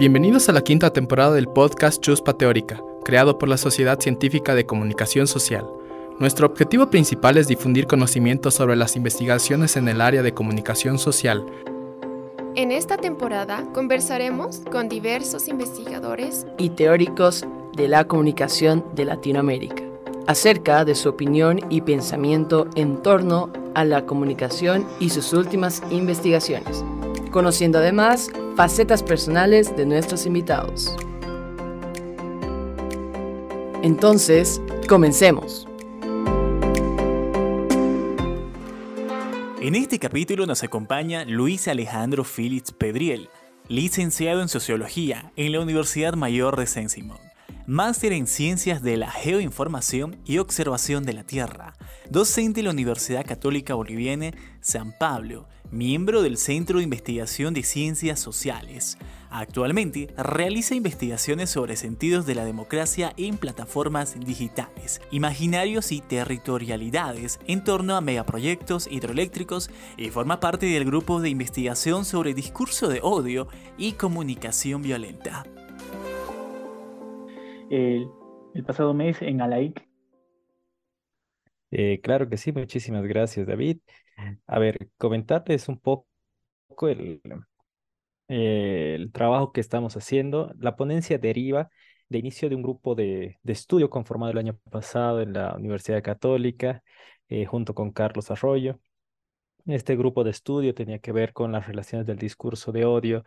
Bienvenidos a la quinta temporada del podcast Chuspa Teórica, creado por la Sociedad Científica de Comunicación Social. Nuestro objetivo principal es difundir conocimientos sobre las investigaciones en el área de comunicación social. En esta temporada conversaremos con diversos investigadores y teóricos de la comunicación de Latinoamérica acerca de su opinión y pensamiento en torno a la comunicación y sus últimas investigaciones, conociendo además facetas personales de nuestros invitados. Entonces, comencemos. En este capítulo nos acompaña Luis Alejandro Félix Pedriel, licenciado en Sociología en la Universidad Mayor de Saint-Simon máster en Ciencias de la Geoinformación y Observación de la Tierra, docente en la Universidad Católica Boliviana San Pablo, miembro del Centro de Investigación de Ciencias Sociales. Actualmente realiza investigaciones sobre sentidos de la democracia en plataformas digitales, imaginarios y territorialidades en torno a megaproyectos hidroeléctricos y forma parte del grupo de investigación sobre discurso de odio y comunicación violenta el, pasado mes en Alaic. Eh, claro que sí, muchísimas gracias, David. A ver, comentarles un poco el, trabajo que estamos haciendo. La ponencia deriva de inicio de un grupo de, de estudio conformado el año pasado en la Universidad Católica, eh, junto con Carlos Arroyo. Este grupo de estudio tenía que ver con las relaciones del discurso de odio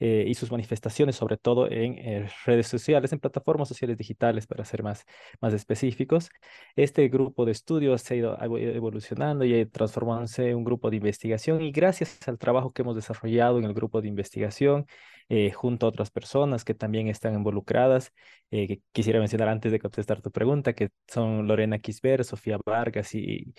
eh, y sus manifestaciones, sobre todo en eh, redes sociales, en plataformas sociales digitales, para ser más, más específicos. Este grupo de estudios se ha ido evolucionando y transformándose en un grupo de investigación y gracias al trabajo que hemos desarrollado en el grupo de investigación, eh, junto a otras personas que también están involucradas, que quisiera mencionar antes de contestar tu pregunta, que son Lorena Quisber, Sofía Vargas y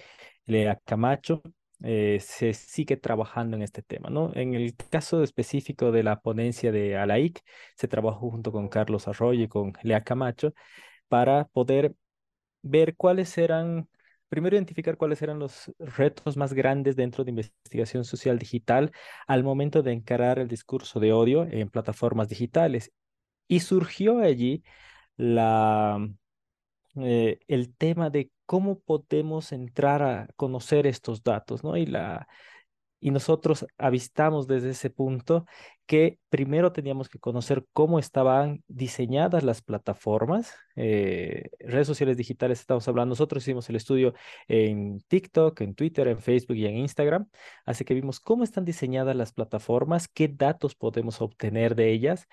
Lea Camacho. Eh, se sigue trabajando en este tema, ¿no? En el caso específico de la ponencia de ALAIC, se trabajó junto con Carlos Arroyo y con Lea Camacho para poder ver cuáles eran, primero identificar cuáles eran los retos más grandes dentro de investigación social digital al momento de encarar el discurso de odio en plataformas digitales. Y surgió allí la, eh, el tema de cómo podemos entrar a conocer estos datos, ¿no? Y, la, y nosotros avistamos desde ese punto que primero teníamos que conocer cómo estaban diseñadas las plataformas, eh, redes sociales digitales estamos hablando, nosotros hicimos el estudio en TikTok, en Twitter, en Facebook y en Instagram, así que vimos cómo están diseñadas las plataformas, qué datos podemos obtener de ellas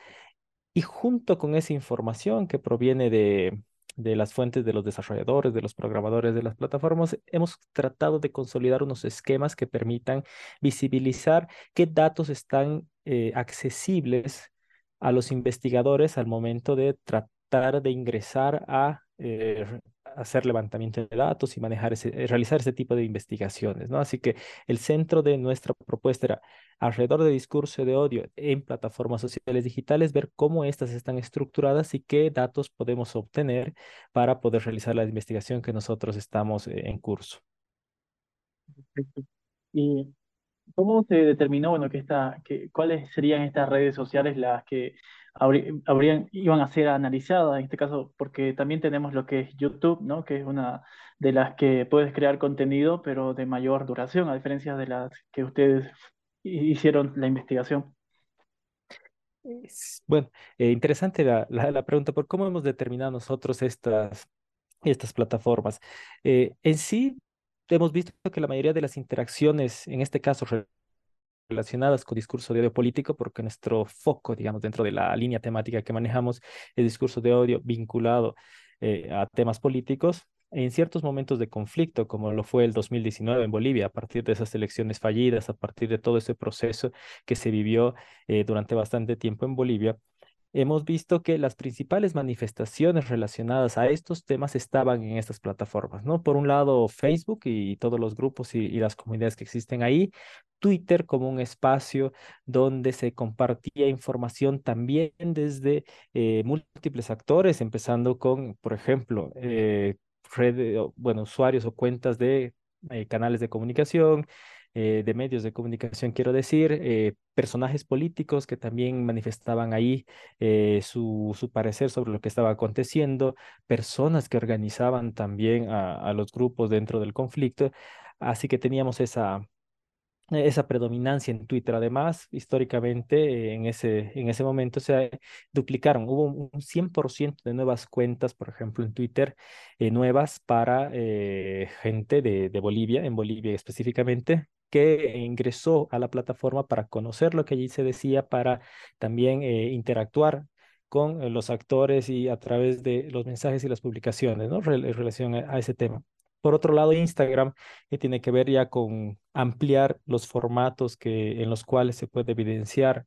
y junto con esa información que proviene de, de las fuentes de los desarrolladores, de los programadores de las plataformas, hemos tratado de consolidar unos esquemas que permitan visibilizar qué datos están eh, accesibles a los investigadores al momento de tratar de ingresar a eh, hacer levantamiento de datos y manejar ese, eh, realizar ese tipo de investigaciones, ¿no? Así que el centro de nuestra propuesta era alrededor de discurso de odio en plataformas sociales digitales, ver cómo estas están estructuradas y qué datos podemos obtener para poder realizar la investigación que nosotros estamos eh, en curso. ¿Y cómo se determinó, bueno, que esta, que, cuáles serían estas redes sociales las que habrían, iban a ser analizadas en este caso, porque también tenemos lo que es YouTube, ¿no? Que es una de las que puedes crear contenido, pero de mayor duración, a diferencia de las que ustedes hicieron la investigación. Bueno, eh, interesante la, la, pregunta, por cómo hemos determinado nosotros estas, estas plataformas. Eh, en sí, hemos visto que la mayoría de las interacciones, en este caso relacionadas con discurso de odio político, porque nuestro foco, digamos, dentro de la línea temática que manejamos, es discurso de odio vinculado eh, a temas políticos, en ciertos momentos de conflicto, como lo fue el 2019 en Bolivia, a partir de esas elecciones fallidas, a partir de todo ese proceso que se vivió eh, durante bastante tiempo en Bolivia, hemos visto que las principales manifestaciones relacionadas a estos temas estaban en estas plataformas, ¿no? Por un lado, Facebook y todos los grupos y, las comunidades que existen ahí, Twitter como un espacio donde se compartía información también desde eh, múltiples actores, empezando con, por ejemplo, eh, bueno, usuarios o cuentas de eh, canales de comunicación, eh, de medios de comunicación, quiero decir, eh, personajes políticos que también manifestaban ahí su, su, parecer sobre lo que estaba aconteciendo, personas que organizaban también a, a los grupos dentro del conflicto. Así que teníamos esa, esa predominancia en Twitter. Además, históricamente, en ese, en ese momento se duplicaron. Hubo un 100% de nuevas cuentas, por ejemplo, en Twitter, eh, nuevas para eh, gente de, de Bolivia, en Bolivia específicamente, que ingresó a la plataforma para conocer lo que allí se decía, para también eh, interactuar con los actores y a través de los mensajes y las publicaciones, ¿no? en relación a ese tema. Por otro lado, Instagram que tiene que ver ya con ampliar los formatos que, en los cuales se puede evidenciar,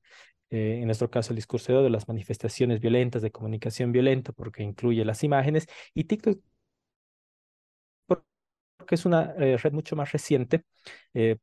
eh, en nuestro caso, el discurso de las manifestaciones violentas, de comunicación violenta, porque incluye las imágenes, y TikTok porque es una eh, red mucho más reciente, eh,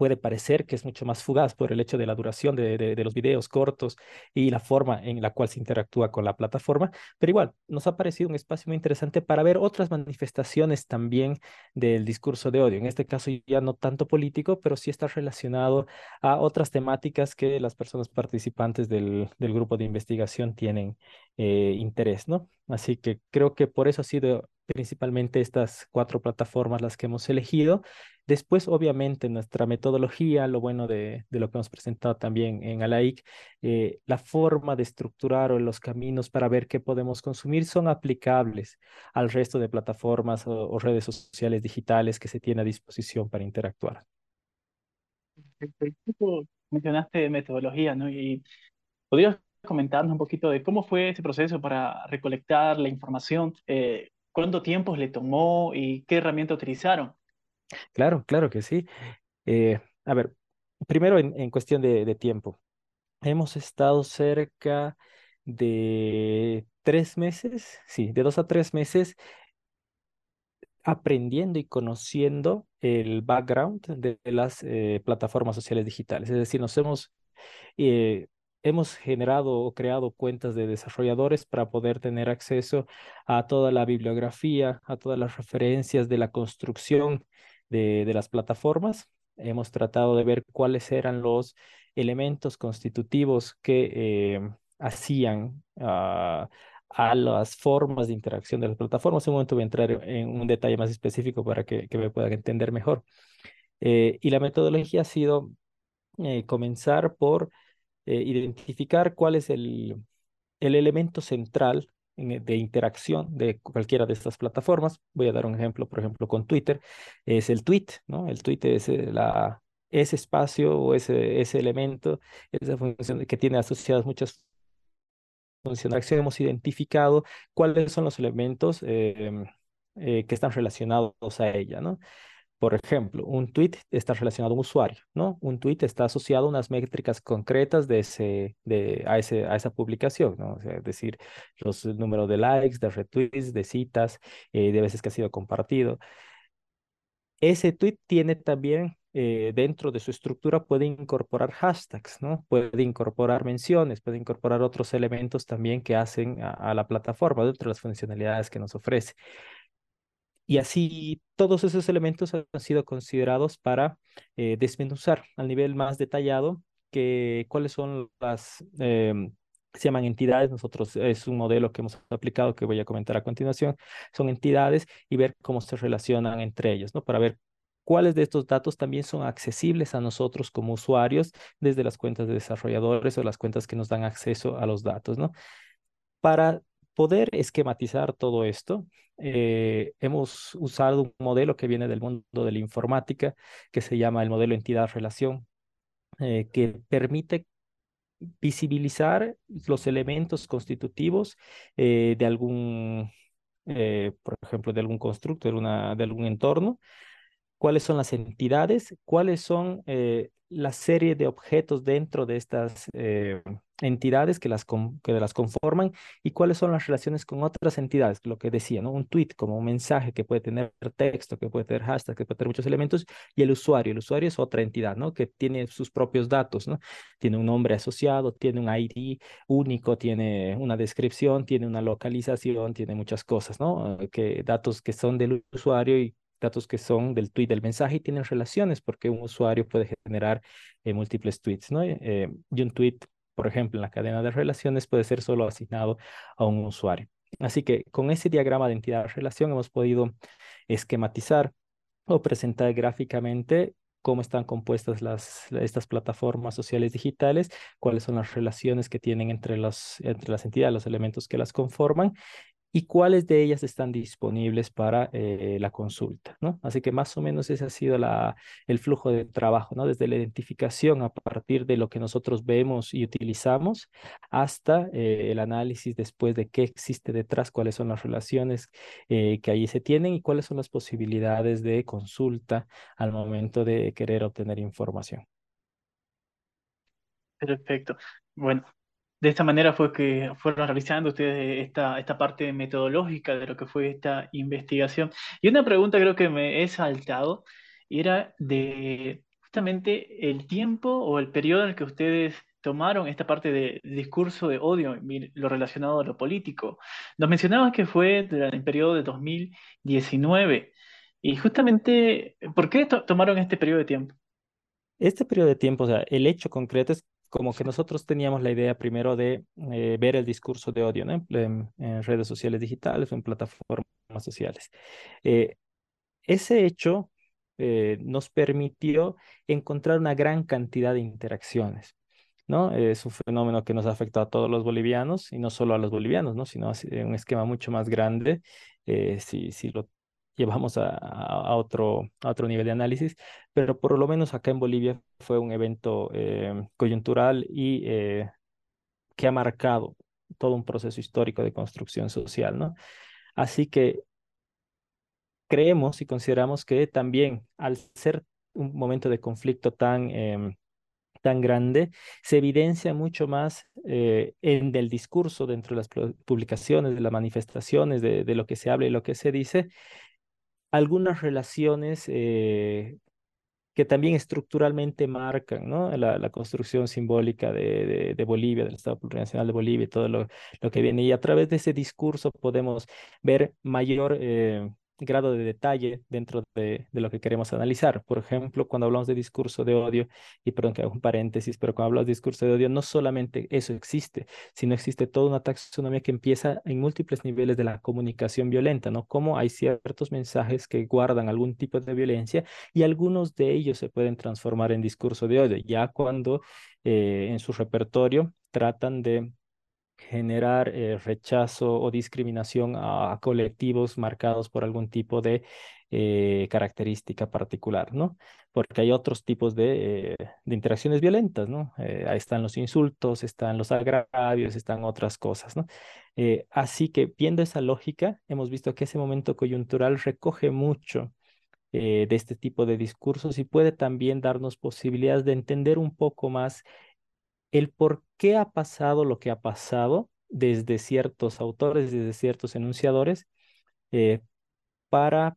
puede parecer que es mucho más fugaz por el hecho de la duración de, los videos cortos y la forma en la cual se interactúa con la plataforma, pero igual nos ha parecido un espacio muy interesante para ver otras manifestaciones también del discurso de odio. En este caso ya no tanto político, pero sí está relacionado a otras temáticas que las personas participantes del, del grupo de investigación tienen eh, interés, ¿no? Así que creo que por eso ha sido principalmente estas cuatro plataformas las que hemos elegido. Después, obviamente, nuestra metodología, lo bueno de, lo que hemos presentado también en ALAIC, eh, la forma de estructurar o los caminos para ver qué podemos consumir son aplicables al resto de plataformas o, redes sociales digitales que se tiene a disposición para interactuar. Mencionaste metodología, ¿no? Podrías comentarnos un poquito de cómo fue ese proceso para recolectar la información, eh, cuánto tiempo le tomó y qué herramienta utilizaron. Claro, claro que sí. Eh, a ver, primero en, cuestión de, tiempo. Hemos estado cerca de tres meses, sí, de dos a tres meses aprendiendo y conociendo el background de, las eh, plataformas sociales digitales. Es decir, nos hemos eh, hemos generado o creado cuentas de desarrolladores para poder tener acceso a toda la bibliografía, a todas las referencias de la construcción de, las plataformas. Hemos tratado de ver cuáles eran los elementos constitutivos que eh, hacían a las formas de interacción de las plataformas. En un momento voy a entrar en un detalle más específico para que, me puedan entender mejor. Eh, y la metodología ha sido eh, comenzar por eh, identificar cuál es el, el elemento central de interacción de cualquiera de estas plataformas. Voy a dar un ejemplo, por ejemplo, con Twitter. Es el tweet, ¿no? El tweet es eh, la, ese espacio o ese, ese elemento, esa función que tiene asociadas muchas funciones. Hemos identificado cuáles son los elementos em, eh, que están relacionados a ella, ¿no? Por ejemplo, un tweet está relacionado a un usuario, ¿no? Un tweet está asociado a unas métricas concretas de ese, de, a, ese, a esa publicación, ¿no? es decir, los números de likes, de retweets, de citas, eh, de veces que ha sido compartido. Ese tweet tiene también eh, dentro de su estructura puede incorporar hashtags, ¿no? Puede incorporar menciones, puede incorporar otros elementos también que hacen a, a la plataforma dentro de las funcionalidades que nos ofrece. Y así todos esos elementos han sido considerados para eh, desmenuzar al nivel más detallado que, cuáles son las, em, se llaman entidades, nosotros es un modelo que hemos aplicado que voy a comentar a continuación, son entidades y ver cómo se relacionan entre ellos, ¿no? Para ver cuáles de estos datos también son accesibles a nosotros como usuarios desde las cuentas de desarrolladores o las cuentas que nos dan acceso a los datos, ¿no? Para poder esquematizar todo esto, eh, hemos usado un modelo que viene del mundo de la informática, que se llama el modelo entidad-relación, eh, que permite visibilizar los elementos constitutivos eh, de algún, por ejemplo, de algún constructo, de, una, de algún entorno, cuáles son las entidades, cuáles son la serie de objetos dentro de estas eh, entidades que las, que las conforman y cuáles son las relaciones con otras entidades, lo que decía, ¿no? Un tweet como un mensaje que puede tener texto, que puede tener hashtag, que puede tener muchos elementos, y el usuario. El usuario es otra entidad, ¿no? Que tiene sus propios datos, ¿no? Tiene un nombre asociado, tiene un ID único, tiene una descripción, tiene una localización, tiene muchas cosas, ¿no? Que datos que son del usuario y datos que son del tweet del mensaje y tienen relaciones porque un usuario puede generar eh, múltiples tweets, ¿no? Eh, y un tweet, por ejemplo, en la cadena de relaciones puede ser solo asignado a un usuario. Así que con ese diagrama de entidad-relación hemos podido esquematizar o presentar gráficamente cómo están compuestas las, estas plataformas sociales digitales, cuáles son las relaciones que tienen entre, los, entre las entidades, los elementos que las conforman y cuáles de ellas están disponibles para eh, la consulta, ¿no? Así que más o menos ese ha sido el flujo de trabajo, ¿no? Desde la identificación a partir de lo que nosotros vemos y utilizamos hasta eh, el análisis después de qué existe detrás, cuáles son las relaciones eh, que allí se tienen y cuáles son las posibilidades de consulta al momento de querer obtener información. Perfecto. Bueno, de esta manera fue que fueron realizando ustedes esta, esta parte metodológica de lo que fue esta investigación. Y una pregunta creo que me he saltado era de justamente el tiempo o el periodo en el que ustedes tomaron esta parte de discurso de odio, lo relacionado a lo político. Nos mencionabas que fue durante el periodo de 2019. Y justamente, ¿por qué tomaron este periodo de tiempo? Este periodo de tiempo, o sea, el hecho concreto es como que nosotros teníamos la idea primero de eh, ver el discurso de odio en, redes sociales digitales o en plataformas sociales. Eh, ese hecho eh, nos permitió encontrar una gran cantidad de interacciones. ¿no? Es un fenómeno que nos ha afectado a todos los bolivianos y no solo a los bolivianos, ¿no? sino en un esquema mucho más grande. si, si llevamos a, otro, otro nivel de análisis, pero por lo menos acá en Bolivia fue un evento eh, coyuntural y eh, que ha marcado todo un proceso histórico de construcción social, ¿no? Así que creemos y consideramos que también al ser un momento de conflicto tan, em, tan grande, se evidencia mucho más eh, en el discurso dentro de las publicaciones, de las manifestaciones, de, lo que se habla y lo que se dice, algunas relaciones eh, que también estructuralmente marcan ¿no? la, construcción simbólica de, de, Bolivia, del Estado Plurinacional de Bolivia y todo lo, lo, que viene. Y a través de ese discurso podemos ver mayor eh, grado de detalle dentro de, lo que queremos analizar. Por ejemplo, cuando hablamos de discurso de odio, y perdón que hago un paréntesis, pero cuando hablamos de discurso de odio, no solamente eso existe, sino existe toda una taxonomía que empieza en múltiples niveles de la comunicación violenta, ¿no? Como hay ciertos mensajes que guardan algún tipo de violencia y algunos de ellos se pueden transformar en discurso de odio, ya cuando eh, en su repertorio tratan de generar eh, rechazo o discriminación a, colectivos marcados por algún tipo de eh, característica particular, ¿no? Porque hay otros tipos de, eh, de interacciones violentas, ¿no? ahí están los insultos, están los agravios, están otras cosas, ¿no? así que viendo esa lógica, hemos visto que ese momento coyuntural recoge mucho de este tipo de discursos y puede también darnos posibilidades de entender un poco más el por qué ha pasado lo que ha pasado desde ciertos autores, desde ciertos enunciadores, eh, para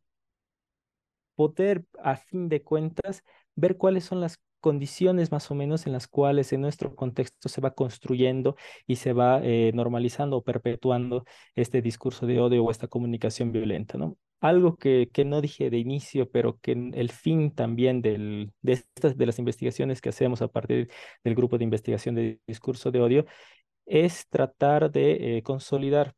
poder, a fin de cuentas, ver cuáles son las condiciones más o menos en las cuales en nuestro contexto se va construyendo y se va eh, normalizando o perpetuando este discurso de odio o esta comunicación violenta, ¿no? Algo que, que no dije de inicio, pero que el fin también del, de, estas, de las investigaciones que hacemos a partir del grupo de investigación de discurso de odio es tratar de eh, consolidar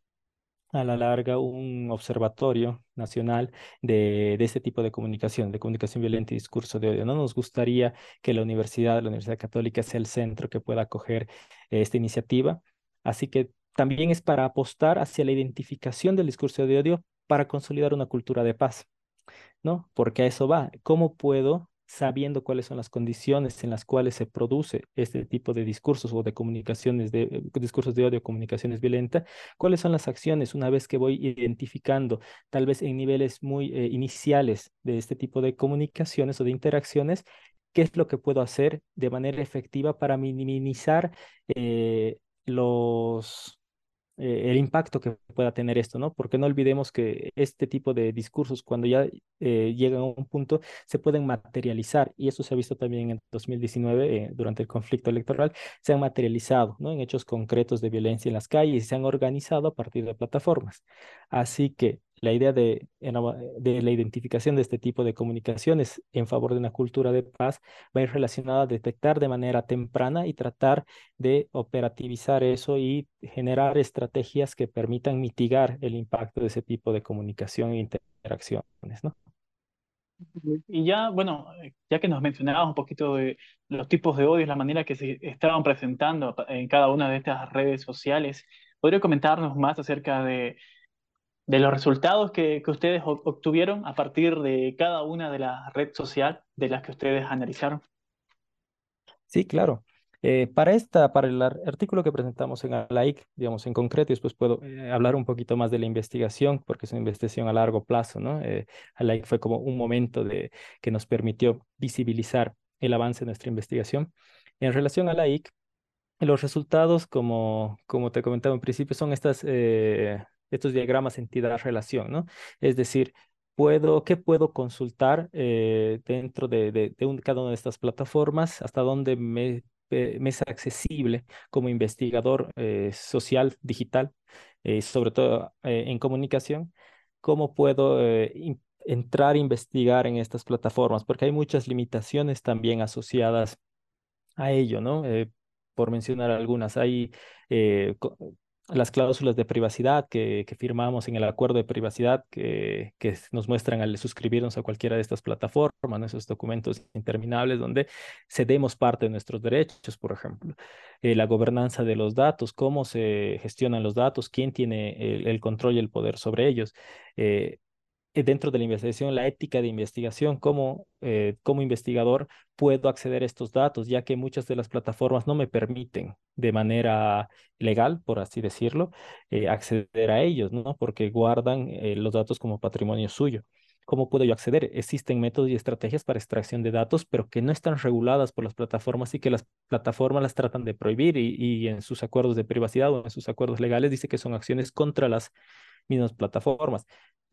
a la larga un observatorio nacional de, de, este tipo de comunicación, de comunicación violenta y discurso de odio. No nos gustaría que la universidad, la Universidad Católica, sea el centro que pueda acoger esta iniciativa. Así que también es para apostar hacia la identificación del discurso de odio para consolidar una cultura de paz, ¿no? Porque a eso va. ¿Cómo puedo, sabiendo cuáles son las condiciones en las cuales se produce este tipo de discursos o de comunicaciones, de eh, discursos de odio, comunicaciones violentas, cuáles son las acciones una vez que voy identificando, tal vez en niveles muy eh, iniciales de este tipo de comunicaciones o de interacciones, qué es lo que puedo hacer de manera efectiva para minimizar eh, los eh, el impacto que pueda tener esto, ¿no? Porque no olvidemos que este tipo de discursos, cuando ya eh, llegan a un punto, se pueden materializar, y eso se ha visto también en 2019, eh, durante el conflicto electoral, se han materializado, ¿no? En hechos concretos de violencia en las calles y se han organizado a partir de plataformas. Así que La idea de, de, la identificación de este tipo de comunicaciones en favor de una cultura de paz va a ir relacionada a detectar de manera temprana y tratar de operativizar eso y generar estrategias que permitan mitigar el impacto de ese tipo de comunicación e interacciones, ¿no? Y ya, bueno, ya que nos mencionabas un poquito de los tipos de odio, la manera que se estaban presentando en cada una de estas redes sociales, ¿podría comentarnos más acerca de de los resultados que, que, ustedes obtuvieron a partir de cada una de las redes sociales de las que ustedes analizaron. Sí, claro. Eh, para esta, para el artículo que presentamos en ALAIC, digamos en concreto, después puedo eh, hablar un poquito más de la investigación, porque es una investigación a largo plazo, ¿no? Eh, ALAIC fue como un momento de, que nos permitió visibilizar el avance de nuestra investigación. En relación a ALAIC, los resultados, como, como te comentaba en principio, son estas eh, estos diagramas entidad-relación, ¿no? Es decir, puedo, ¿qué puedo consultar eh, dentro de, de, cada una de estas plataformas? ¿Hasta dónde me, me es accesible como investigador eh, social, digital, eh, sobre todo en comunicación? ¿Cómo puedo entrar a investigar en estas plataformas? Porque hay muchas limitaciones también asociadas a ello, ¿no? por mencionar algunas, hay las cláusulas de privacidad que, firmamos en el acuerdo de privacidad que, nos muestran al suscribirnos a cualquiera de estas plataformas, esos documentos interminables donde cedemos parte de nuestros derechos, por ejemplo. Eh, la gobernanza de los datos, cómo se gestionan los datos, quién tiene el, control y el poder sobre ellos. Eh, dentro de la investigación, la ética de investigación, cómo eh, investigador puedo acceder a estos datos, ya que muchas de las plataformas no me permiten de manera legal, por así decirlo, eh, acceder a ellos, ¿no? Porque guardan los datos como patrimonio suyo. ¿Cómo puedo yo acceder? Existen métodos y estrategias para extracción de datos, pero que no están reguladas por las plataformas y que las plataformas las tratan de prohibir y, y en sus acuerdos de privacidad o en sus acuerdos legales dice que son acciones contra las mismas plataformas.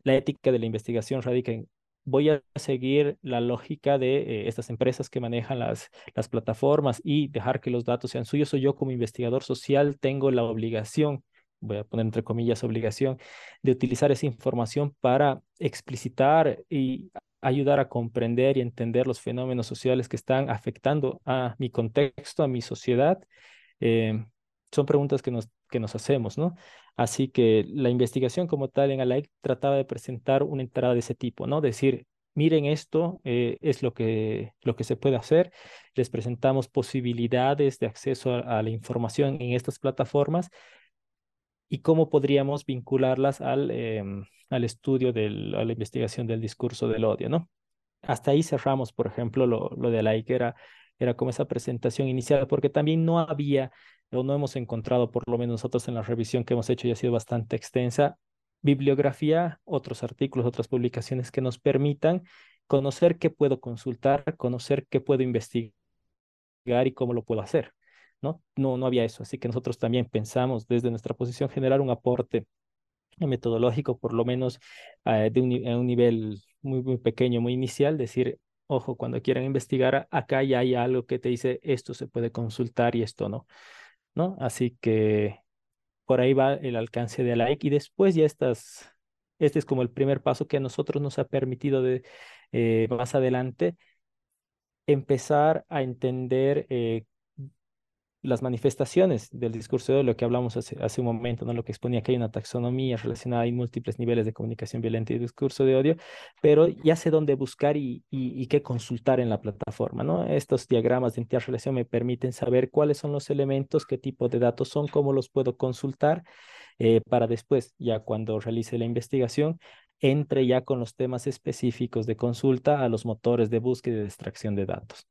La ética de la investigación radica en voy a seguir la lógica de eh, estas empresas que manejan las, las plataformas y dejar que los datos sean suyos o yo como investigador social tengo la obligación, voy a poner entre comillas obligación, de utilizar esa información para explicitar y ayudar a comprender y entender los fenómenos sociales que están afectando a mi contexto, a mi sociedad. Eh, son preguntas que nos, que nos hacemos, ¿no? Así que la investigación como tal en ALAIC trataba de presentar una entrada de ese tipo, ¿no? Decir, miren esto, eh, es lo que, lo que se puede hacer. Les presentamos posibilidades de acceso a, la información en estas plataformas y cómo podríamos vincularlas al, em, al estudio, del, a la investigación del discurso del odio, ¿no? Hasta ahí cerramos, por ejemplo, lo, lo de ALAIC era, era como esa presentación inicial, porque también no había o no hemos encontrado, por lo menos nosotros en la revisión que hemos hecho y ha sido bastante extensa, bibliografía, otros artículos, otras publicaciones que nos permitan conocer qué puedo consultar, conocer qué puedo investigar y cómo lo puedo hacer. ¿no? No, no había eso, así que nosotros también pensamos desde nuestra posición generar un aporte metodológico, por lo menos eh, de un, un nivel muy, muy pequeño, muy inicial, decir, ojo, cuando quieran investigar, acá ya hay algo que te dice esto se puede consultar y esto no. ¿No? Así que por ahí va el alcance de like y después ya estas, este es como el primer paso que a nosotros nos ha permitido de, eh, más adelante empezar a entender eh, las manifestaciones del discurso de lo que hablamos hace, un momento, ¿no? lo que exponía que hay una taxonomía relacionada, hay múltiples niveles de comunicación violenta y discurso de odio, pero ya sé dónde buscar y, y, qué consultar en la plataforma. ¿no? Estos diagramas de interrelación me permiten saber cuáles son los elementos, qué tipo de datos son, cómo los puedo consultar, eh, para después, ya cuando realice la investigación, entre ya con los temas específicos de consulta a los motores de búsqueda y de extracción de datos.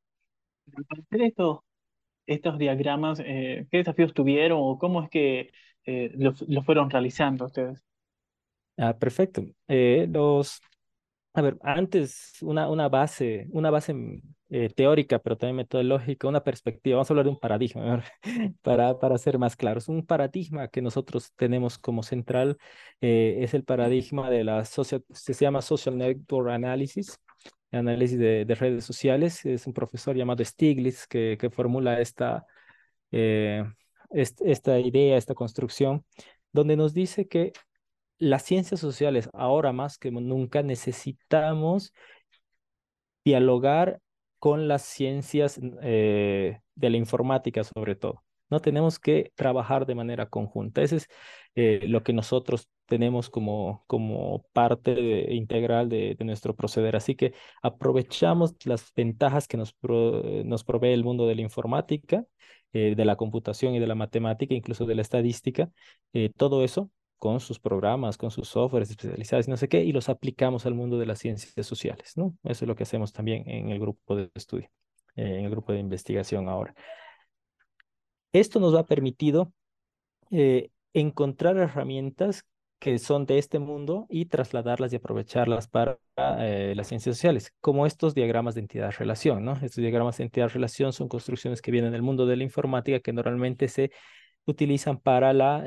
Estos diagramas, eh, qué desafíos tuvieron o cómo es que eh, lo, fueron realizando ustedes. Ah, perfecto. Eh, los, a ver, antes una, una base, una base mm, teórica, pero también metodológica, una perspectiva. Vamos a hablar de un paradigma para, para ser más claros. Un paradigma que nosotros tenemos como central es el paradigma de la social, se llama Social Network Analysis análisis de, redes sociales. Es un profesor llamado Stiglitz que, formula esta, eh, esta idea, esta construcción, donde nos dice que las ciencias sociales ahora más que nunca necesitamos dialogar con las ciencias eh, de la informática sobre todo. No tenemos que trabajar de manera conjunta. Ese es eh, lo que nosotros tenemos como, como parte integral de, nuestro proceder. Así que aprovechamos las ventajas que nos, nos provee el mundo de la informática, eh, de la computación y de la matemática, incluso de la estadística, todo eso con sus programas, con sus softwares especializados no sé qué, y los aplicamos al mundo de las ciencias sociales, ¿no? Eso es lo que hacemos también en el grupo de estudio, eh, en el grupo de investigación ahora. Esto nos ha permitido eh, encontrar herramientas que son de este mundo y trasladarlas y aprovecharlas para eh, las ciencias sociales, como estos diagramas de entidad-relación, ¿no? Estos diagramas de entidad-relación son construcciones que vienen del mundo de la informática que normalmente se utilizan para la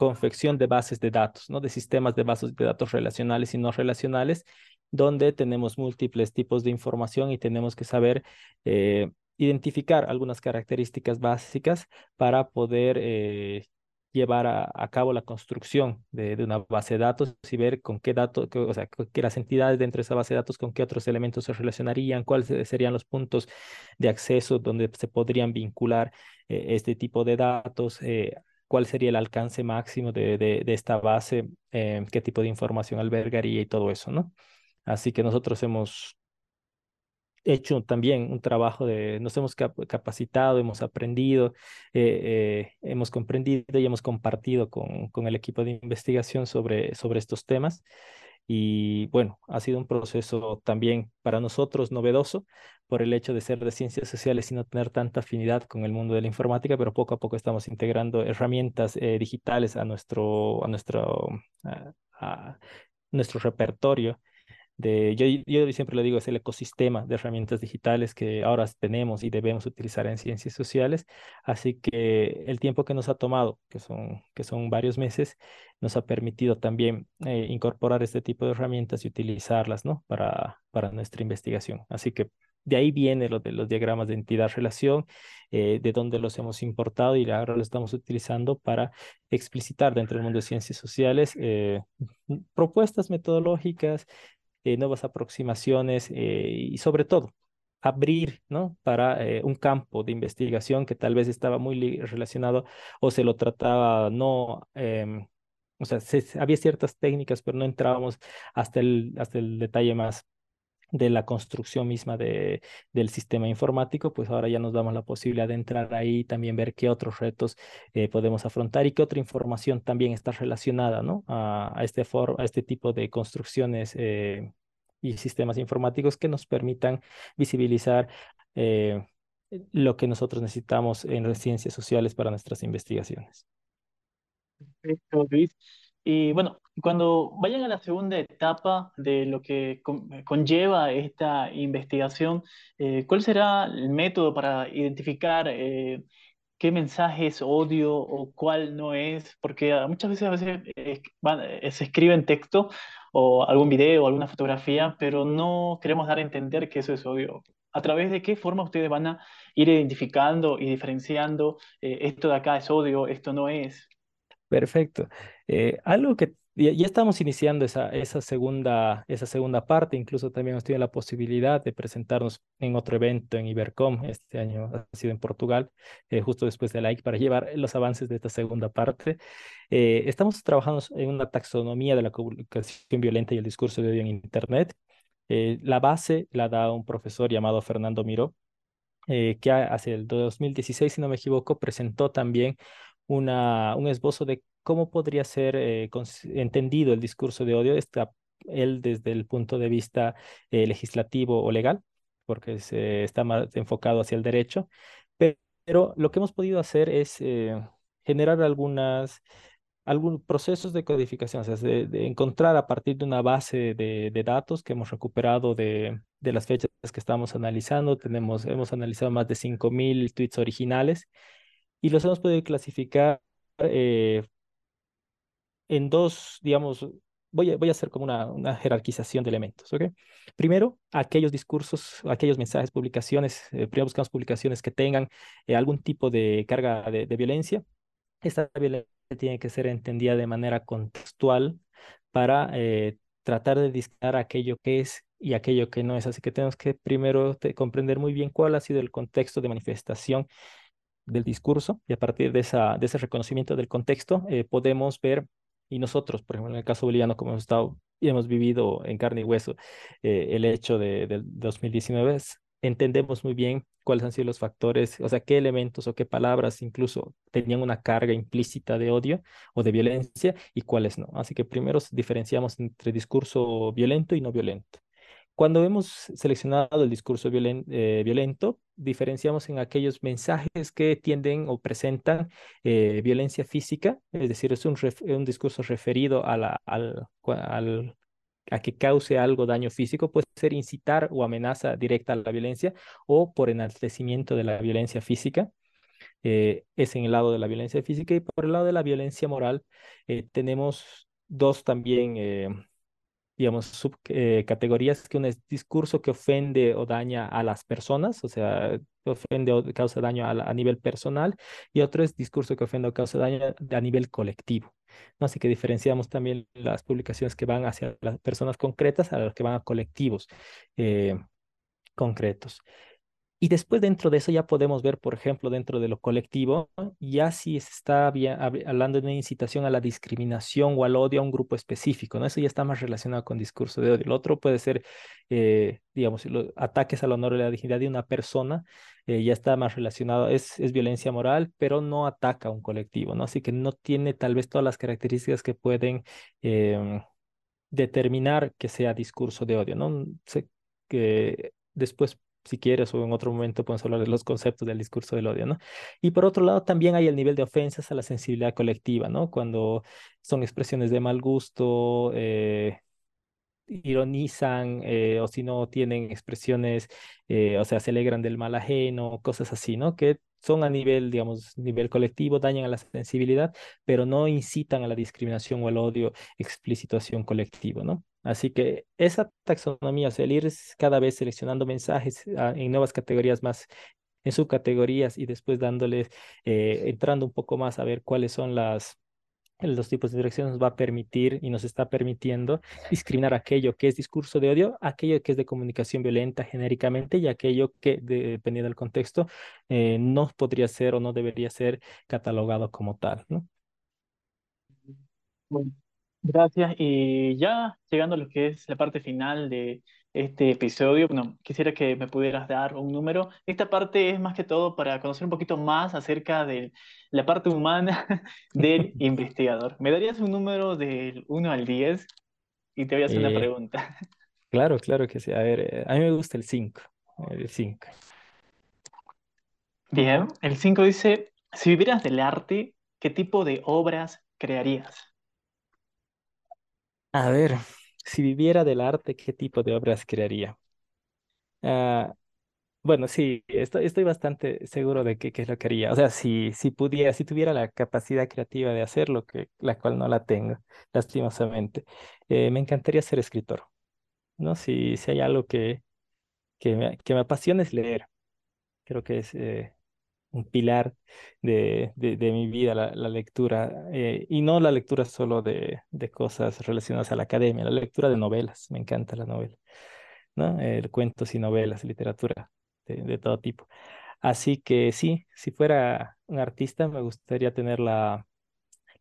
confección de bases de datos, ¿no? De sistemas de bases de datos relacionales y no relacionales, donde tenemos múltiples tipos de información y tenemos que saber eh, identificar algunas características básicas para poder eh, llevar a, cabo la construcción de, una base de datos y ver con qué datos, o sea, que las entidades dentro de esa base de datos, con qué otros elementos se relacionarían, cuáles serían los puntos de acceso donde se podrían vincular eh, este tipo de datos, cuál sería el alcance máximo de, de, esta base, eh, qué tipo de información albergaría y todo eso, ¿no? Así que nosotros hemos hecho también un trabajo de, nos hemos capacitado, hemos aprendido, eh, eh, hemos comprendido y hemos compartido con, con el equipo de investigación sobre, sobre estos temas. Y bueno, ha sido un proceso también para nosotros novedoso por el hecho de ser de ciencias sociales y no tener tanta afinidad con el mundo de la informática, pero poco a poco estamos integrando herramientas eh, digitales a nuestro, a nuestro, a nuestro repertorio yo, yo siempre le digo, es el ecosistema de herramientas digitales que ahora tenemos y debemos utilizar en ciencias sociales. Así que el tiempo que nos ha tomado, que son, que son varios meses, nos ha permitido también eh, incorporar este tipo de herramientas y utilizarlas ¿no? para, para nuestra investigación. Así que de ahí viene lo de los diagramas de entidad-relación, eh, de dónde los hemos importado y ahora lo estamos utilizando para explicitar dentro del mundo de ciencias sociales eh, propuestas metodológicas, eh, nuevas aproximaciones eh, y sobre todo abrir ¿no? para eh, un campo de investigación que tal vez estaba muy relacionado o se lo trataba no, em, o sea, había ciertas técnicas, pero no entrábamos hasta el, hasta el detalle más de la construcción misma de, del sistema informático, pues ahora ya nos damos la posibilidad de entrar ahí y también ver qué otros retos podemos afrontar y qué otra información también está relacionada ¿no? a, a este, a este tipo de construcciones y sistemas informáticos que nos permitan visibilizar eh, lo que nosotros necesitamos en ciencias sociales para nuestras investigaciones. Perfecto, Luis. Y bueno, cuando vayan a la segunda etapa de lo que conlleva esta investigación, eh, ¿cuál será el método para identificar eh, qué mensaje es odio o cuál no es? Porque muchas veces a veces se escribe en texto o algún video o alguna fotografía, pero no queremos dar a entender que eso es odio. ¿A través de qué forma ustedes van a ir identificando y diferenciando eh, esto de acá es odio, esto no es? Perfecto. Eh, algo que ya, estamos iniciando esa, esa, segunda, esa segunda parte, incluso también hemos tenido la posibilidad de presentarnos en otro evento en Ibercom, este año ha sido en Portugal, eh, justo después de la para llevar los avances de esta segunda parte. Eh, estamos trabajando en una taxonomía de la comunicación violenta y el discurso de odio en Internet. la base la da un profesor llamado Fernando Miró, que hace el 2016, si no me equivoco, presentó también una, un esbozo de cómo podría ser eh, entendido el discurso de odio, él desde el punto de vista eh, legislativo o legal, porque se está más enfocado hacia el derecho, pero, lo que hemos podido hacer es eh, generar algunos procesos de codificación, o sea, de, encontrar a partir de una base de, de datos que hemos recuperado de, de, las fechas que estamos analizando. Tenemos, hemos analizado más de 5.000 tweets originales y los hemos podido clasificar eh, en dos, digamos, voy a, voy a hacer como una, una jerarquización de elementos, ¿ok? Primero, aquellos discursos, aquellos mensajes, publicaciones, eh, primero buscamos publicaciones que tengan eh, algún tipo de carga de, violencia. Esta violencia tiene que ser entendida de manera contextual para eh, tratar de distinguir aquello que es y aquello que no es. Así que tenemos que primero comprender muy bien cuál ha sido el contexto de manifestación del discurso y a partir de, esa, de ese reconocimiento del contexto eh, podemos ver, y nosotros, por ejemplo, en el caso boliviano, como hemos estado y hemos vivido en carne y hueso eh, el hecho de, del 2019, entendemos muy bien cuáles han sido los factores, o sea, qué elementos o qué palabras incluso tenían una carga implícita de odio o de violencia y cuáles no. Así que primero diferenciamos entre discurso violento y no violento. Cuando hemos seleccionado el discurso eh, violento, diferenciamos en aquellos mensajes que tienden o presentan eh, violencia física, es decir, es un, un discurso referido a, la, al, a que cause algo daño físico, puede ser incitar o amenaza directa a la violencia o por enaltecimiento de la violencia física. Eh, es en el lado de la violencia física y por el lado de la violencia moral tenemos dos también digamos, subcategorías, eh, que uno es discurso que ofende o daña a las personas, o sea, ofende o causa daño a, nivel personal, y otro es discurso que ofende o causa daño a nivel colectivo. ¿no? Así que diferenciamos también las publicaciones que van hacia las personas concretas a las que van a colectivos eh, concretos. Y después dentro de eso ya podemos ver, por ejemplo, dentro de lo colectivo, ya si se está hablando de una incitación a la discriminación o al odio a un grupo específico, ¿no? Eso ya está más relacionado con discurso de odio. El otro puede ser, eh, digamos, los ataques al honor y la dignidad de una persona, eh, ya está más relacionado, es, es violencia moral, pero no ataca a un colectivo, ¿no? Así que no tiene tal vez todas las características que pueden em, determinar que sea discurso de odio, ¿no? Que después si quieres, o en otro momento podemos hablar de los conceptos del discurso del odio, ¿no? Y por otro lado, también hay el nivel de ofensas a la sensibilidad colectiva, ¿no? Cuando son expresiones de mal gusto, eh, ironizan eh, o si no tienen expresiones, eh, o sea, se alegran del mal ajeno, cosas así, ¿no? Que son a nivel, digamos, nivel colectivo, dañan a la sensibilidad, pero no incitan a la discriminación o al odio explícito hacia un colectivo, ¿no? Así que esa taxonomía, o sea, el ir cada vez seleccionando mensajes ah, en nuevas categorías más, en subcategorías y después dándoles, eh, entrando un poco más a ver cuáles son las los tipos de dirección nos va a permitir y nos está permitiendo discriminar aquello que es discurso de odio, aquello que es de comunicación violenta genéricamente y aquello que, dependiendo del contexto, eh, no podría ser o no debería ser catalogado como tal, ¿no? gracias. Y ya llegando a lo que es la parte final de este episodio. Bueno, quisiera que me pudieras dar un número. Esta parte es más que todo para conocer un poquito más acerca de la parte humana del investigador. ¿Me darías un número del 1 al 10? Y te voy a hacer una eh, pregunta. Claro, claro que sí. A ver, eh, a mí me gusta el 5. El 5. Bien, el 5 dice, si vivieras del arte, ¿qué tipo de obras crearías? A ver, si viviera del arte, ¿qué tipo de obras crearía? Ah, bueno, sí, estoy, bastante seguro de que, es lo que haría. O sea, si, si pudiera, si tuviera la capacidad creativa de hacerlo, que, la cual no la tengo, lastimosamente, eh, me encantaría ser escritor, ¿no? Si, si hay algo que, que me, que me apasiona es leer. Creo que es eh, un pilar de, de, mi vida, la, lectura, eh, y no la lectura solo de, de, cosas relacionadas a la academia, la lectura de novelas, me encanta la novela, ¿no? El cuentos y novelas, literatura de, todo tipo. Así que sí, si fuera un artista, me gustaría tener la,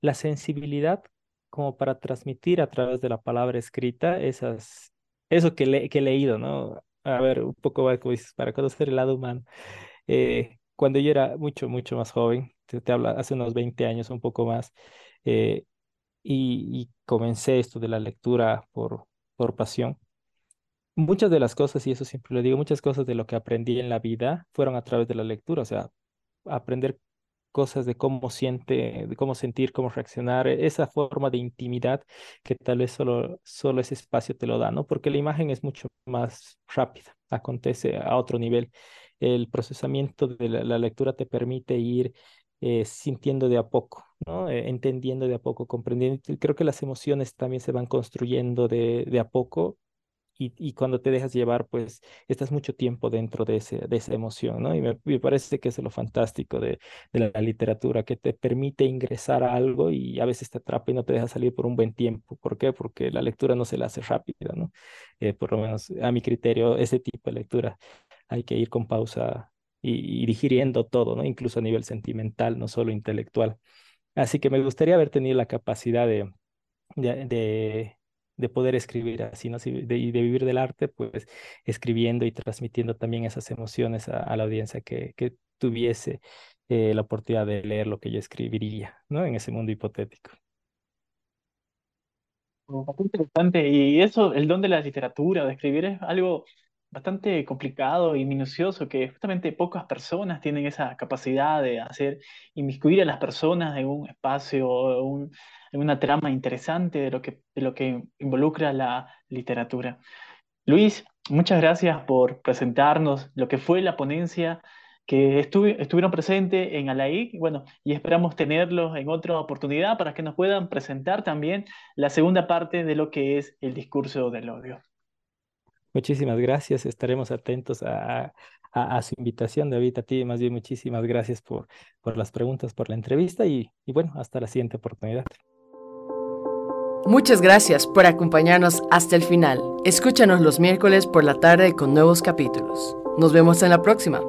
la sensibilidad como para transmitir a través de la palabra escrita esas, eso que, le, que he leído, ¿no? A ver, un poco como dices, para conocer el lado humano. Eh, cuando yo era mucho, mucho más joven, te, te hablo hace unos 20 años, un poco más, eh, y, comencé esto de la lectura por, por pasión. Muchas de las cosas, y eso siempre lo digo, muchas cosas de lo que aprendí en la vida fueron a través de la lectura, o sea, aprender cosas de cómo siente, de cómo sentir, cómo reaccionar, esa forma de intimidad que tal vez solo, solo ese espacio te lo da, ¿no? Porque la imagen es mucho más rápida, acontece a otro nivel el procesamiento de la, lectura te permite ir eh, sintiendo de a poco, ¿no? Eh, entendiendo de a poco, comprendiendo. Creo que las emociones también se van construyendo de, de a poco y, cuando te dejas llevar, pues estás mucho tiempo dentro de, ese, de esa emoción, ¿no? Y me, parece que es lo fantástico de, de, la literatura, que te permite ingresar a algo y a veces te atrapa y no te deja salir por un buen tiempo. ¿Por qué? Porque la lectura no se la hace rápida, ¿no? Eh, por lo menos a mi criterio, ese tipo de lectura hay que ir con pausa y, digiriendo todo, ¿no? Incluso a nivel sentimental, no solo intelectual. Así que me gustaría haber tenido la capacidad de, de, poder escribir así, ¿no? y de, vivir del arte, pues escribiendo y transmitiendo también esas emociones a, la audiencia que, que tuviese eh, la oportunidad de leer lo que yo escribiría, ¿no? En ese mundo hipotético. Bastante interesante. Y eso, el don de la literatura, de escribir, es algo bastante complicado y minucioso, que justamente pocas personas tienen esa capacidad de hacer, inmiscuir a las personas en un espacio, en una trama interesante de lo que, de lo que involucra la literatura. Luis, muchas gracias por presentarnos lo que fue la ponencia que estuvieron presentes en ALAIC, bueno, y esperamos tenerlos en otra oportunidad para que nos puedan presentar también la segunda parte de lo que es el discurso del odio. Muchísimas gracias, estaremos atentos a, su invitación, David, a ti más bien muchísimas gracias por, las preguntas, por la entrevista y, y bueno, hasta la siguiente oportunidad. Muchas gracias por acompañarnos hasta el final. Escúchanos los miércoles por la tarde con nuevos capítulos. Nos vemos en la próxima.